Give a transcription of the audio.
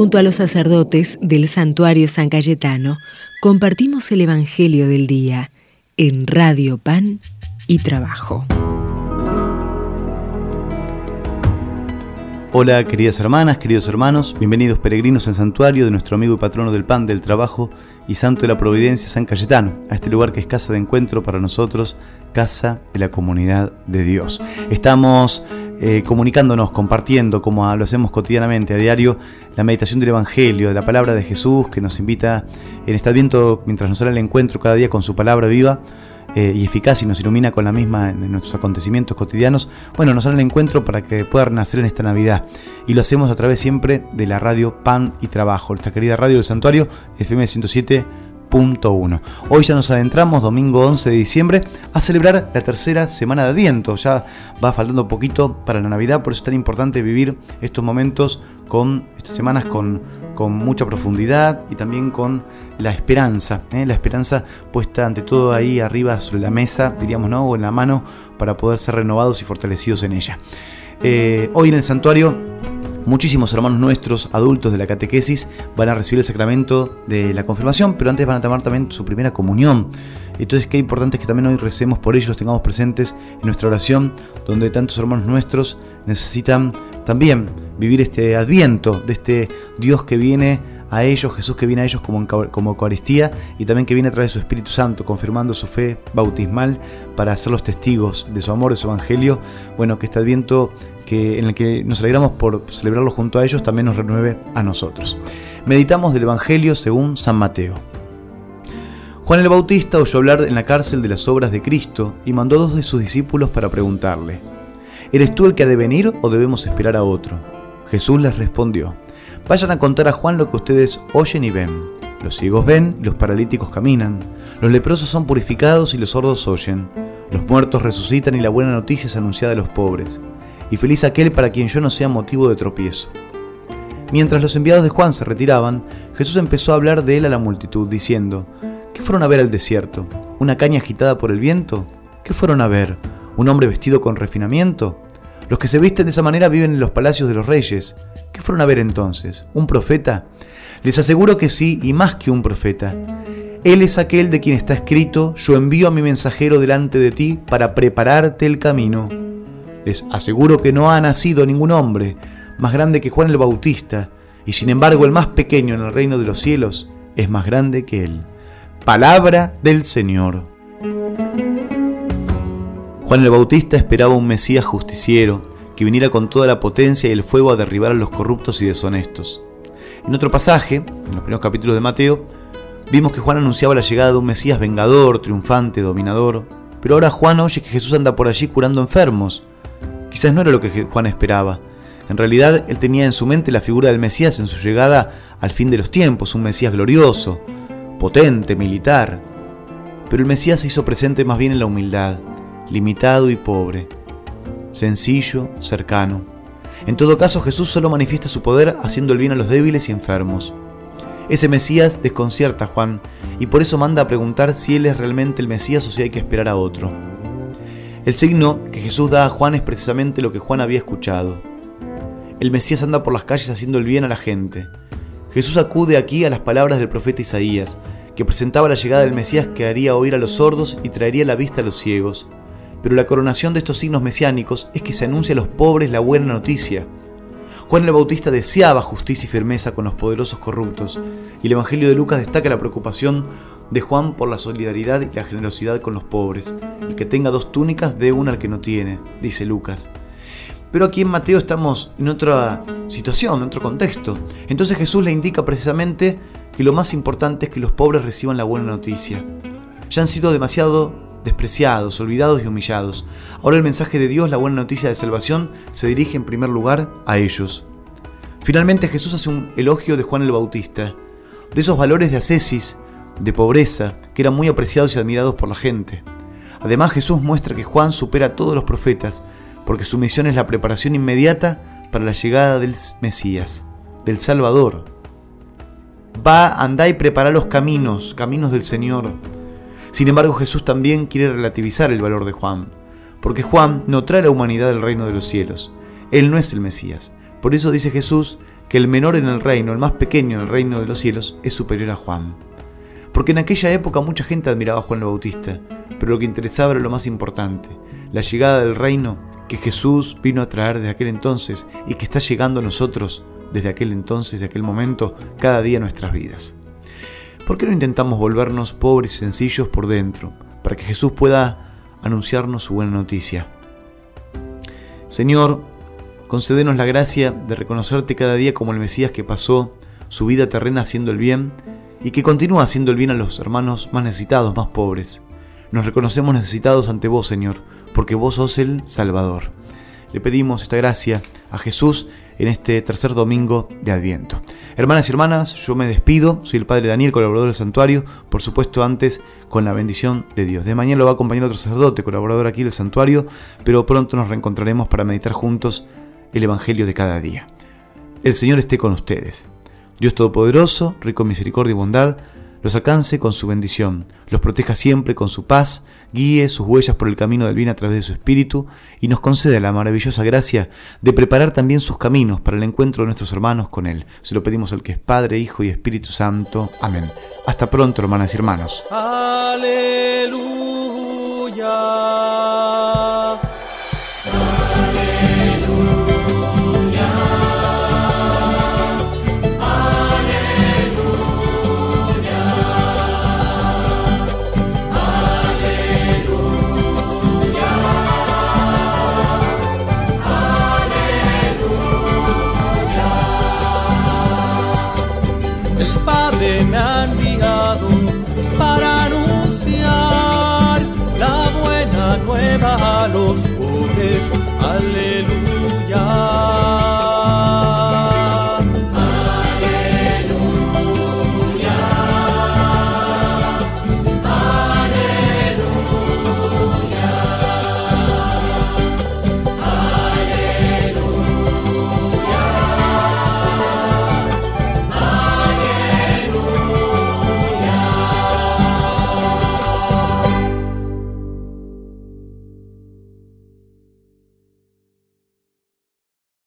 Junto a los sacerdotes del santuario San Cayetano, compartimos el Evangelio del Día en Radio Pan y Trabajo. Hola queridas hermanas, queridos hermanos, bienvenidos peregrinos al santuario de nuestro amigo y patrono del pan, del trabajo y santo de la providencia San Cayetano, a este lugar que es casa de encuentro para nosotros, casa de la comunidad de Dios. Estamos eh, comunicándonos, compartiendo, como lo hacemos cotidianamente, a diario, la meditación del Evangelio, de la palabra de Jesús, que nos invita en este adviento, mientras nos sale el encuentro cada día con su palabra viva, eh, y eficaz y nos ilumina con la misma en nuestros acontecimientos cotidianos, bueno, nos sale el encuentro para que pueda renacer en esta Navidad. Y lo hacemos a través siempre de la radio Pan y Trabajo, nuestra querida radio del Santuario, FM 107.1. Hoy ya nos adentramos, domingo 11 de diciembre, a celebrar la tercera semana de Adviento. Ya va faltando poquito para la Navidad, por eso es tan importante vivir estos momentos con estas semanas con, con mucha profundidad y también con la esperanza, ¿eh? la esperanza puesta ante todo ahí arriba sobre la mesa, diríamos, ¿no? o en la mano, para poder ser renovados y fortalecidos en ella. Eh, hoy en el santuario Muchísimos hermanos nuestros, adultos de la catequesis, van a recibir el sacramento de la confirmación, pero antes van a tomar también su primera comunión. Entonces, qué importante es que también hoy recemos por ellos, los tengamos presentes en nuestra oración, donde tantos hermanos nuestros necesitan también vivir este adviento de este Dios que viene a ellos, Jesús que viene a ellos como, como Eucaristía y también que viene a través de su Espíritu Santo, confirmando su fe bautismal para ser los testigos de su amor, de su Evangelio. Bueno, que este adviento que, en el que nos alegramos por celebrarlo junto a ellos también nos renueve a nosotros. Meditamos del Evangelio según San Mateo. Juan el Bautista oyó hablar en la cárcel de las obras de Cristo y mandó a dos de sus discípulos para preguntarle, ¿Eres tú el que ha de venir o debemos esperar a otro? Jesús les respondió, Vayan a contar a Juan lo que ustedes oyen y ven. Los ciegos ven y los paralíticos caminan. Los leprosos son purificados y los sordos oyen. Los muertos resucitan y la buena noticia es anunciada a los pobres. Y feliz aquel para quien yo no sea motivo de tropiezo. Mientras los enviados de Juan se retiraban, Jesús empezó a hablar de él a la multitud, diciendo, ¿Qué fueron a ver al desierto? ¿Una caña agitada por el viento? ¿Qué fueron a ver? ¿Un hombre vestido con refinamiento? Los que se visten de esa manera viven en los palacios de los reyes. ¿Qué fueron a ver entonces? ¿Un profeta? Les aseguro que sí, y más que un profeta. Él es aquel de quien está escrito, yo envío a mi mensajero delante de ti para prepararte el camino. Les aseguro que no ha nacido ningún hombre más grande que Juan el Bautista, y sin embargo el más pequeño en el reino de los cielos es más grande que él. Palabra del Señor. Juan el Bautista esperaba un Mesías justiciero, que viniera con toda la potencia y el fuego a derribar a los corruptos y deshonestos. En otro pasaje, en los primeros capítulos de Mateo, vimos que Juan anunciaba la llegada de un Mesías vengador, triunfante, dominador, pero ahora Juan oye que Jesús anda por allí curando enfermos. Quizás no era lo que Juan esperaba. En realidad, él tenía en su mente la figura del Mesías en su llegada al fin de los tiempos, un Mesías glorioso, potente, militar. Pero el Mesías se hizo presente más bien en la humildad, limitado y pobre, sencillo, cercano. En todo caso, Jesús solo manifiesta su poder haciendo el bien a los débiles y enfermos. Ese Mesías desconcierta a Juan y por eso manda a preguntar si él es realmente el Mesías o si hay que esperar a otro. El signo que Jesús da a Juan es precisamente lo que Juan había escuchado. El Mesías anda por las calles haciendo el bien a la gente. Jesús acude aquí a las palabras del profeta Isaías, que presentaba la llegada del Mesías que haría oír a los sordos y traería la vista a los ciegos. Pero la coronación de estos signos mesiánicos es que se anuncia a los pobres la buena noticia. Juan el Bautista deseaba justicia y firmeza con los poderosos corruptos, y el Evangelio de Lucas destaca la preocupación de Juan por la solidaridad y la generosidad con los pobres. El que tenga dos túnicas, dé una al que no tiene, dice Lucas. Pero aquí en Mateo estamos en otra situación, en otro contexto. Entonces Jesús le indica precisamente que lo más importante es que los pobres reciban la buena noticia. Ya han sido demasiado despreciados, olvidados y humillados. Ahora el mensaje de Dios, la buena noticia de salvación, se dirige en primer lugar a ellos. Finalmente Jesús hace un elogio de Juan el Bautista, de esos valores de ascesis, de pobreza, que eran muy apreciados y admirados por la gente. Además Jesús muestra que Juan supera a todos los profetas, porque su misión es la preparación inmediata para la llegada del Mesías, del Salvador. Va, andá y prepara los caminos, caminos del Señor, sin embargo, Jesús también quiere relativizar el valor de Juan, porque Juan no trae a la humanidad del reino de los cielos. Él no es el Mesías. Por eso dice Jesús que el menor en el reino, el más pequeño en el reino de los cielos, es superior a Juan. Porque en aquella época mucha gente admiraba a Juan el Bautista, pero lo que interesaba era lo más importante, la llegada del reino que Jesús vino a traer desde aquel entonces y que está llegando a nosotros desde aquel entonces, de aquel momento, cada día en nuestras vidas. ¿Por qué no intentamos volvernos pobres y sencillos por dentro, para que Jesús pueda anunciarnos su buena noticia? Señor, concédenos la gracia de reconocerte cada día como el Mesías que pasó su vida terrena haciendo el bien y que continúa haciendo el bien a los hermanos más necesitados, más pobres. Nos reconocemos necesitados ante vos, Señor, porque vos sos el Salvador. Le pedimos esta gracia a Jesús en este tercer domingo de Adviento. Hermanas y hermanas, yo me despido, soy el Padre Daniel, colaborador del santuario, por supuesto antes con la bendición de Dios. De mañana lo va a acompañar otro sacerdote, colaborador aquí del santuario, pero pronto nos reencontraremos para meditar juntos el Evangelio de cada día. El Señor esté con ustedes. Dios Todopoderoso, rico en misericordia y bondad, los alcance con su bendición, los proteja siempre con su paz, guíe sus huellas por el camino del bien a través de su Espíritu y nos conceda la maravillosa gracia de preparar también sus caminos para el encuentro de nuestros hermanos con Él. Se lo pedimos al que es Padre, Hijo y Espíritu Santo. Amén. Hasta pronto, hermanas y hermanos. Aleluya. A los pobres. Aleluya.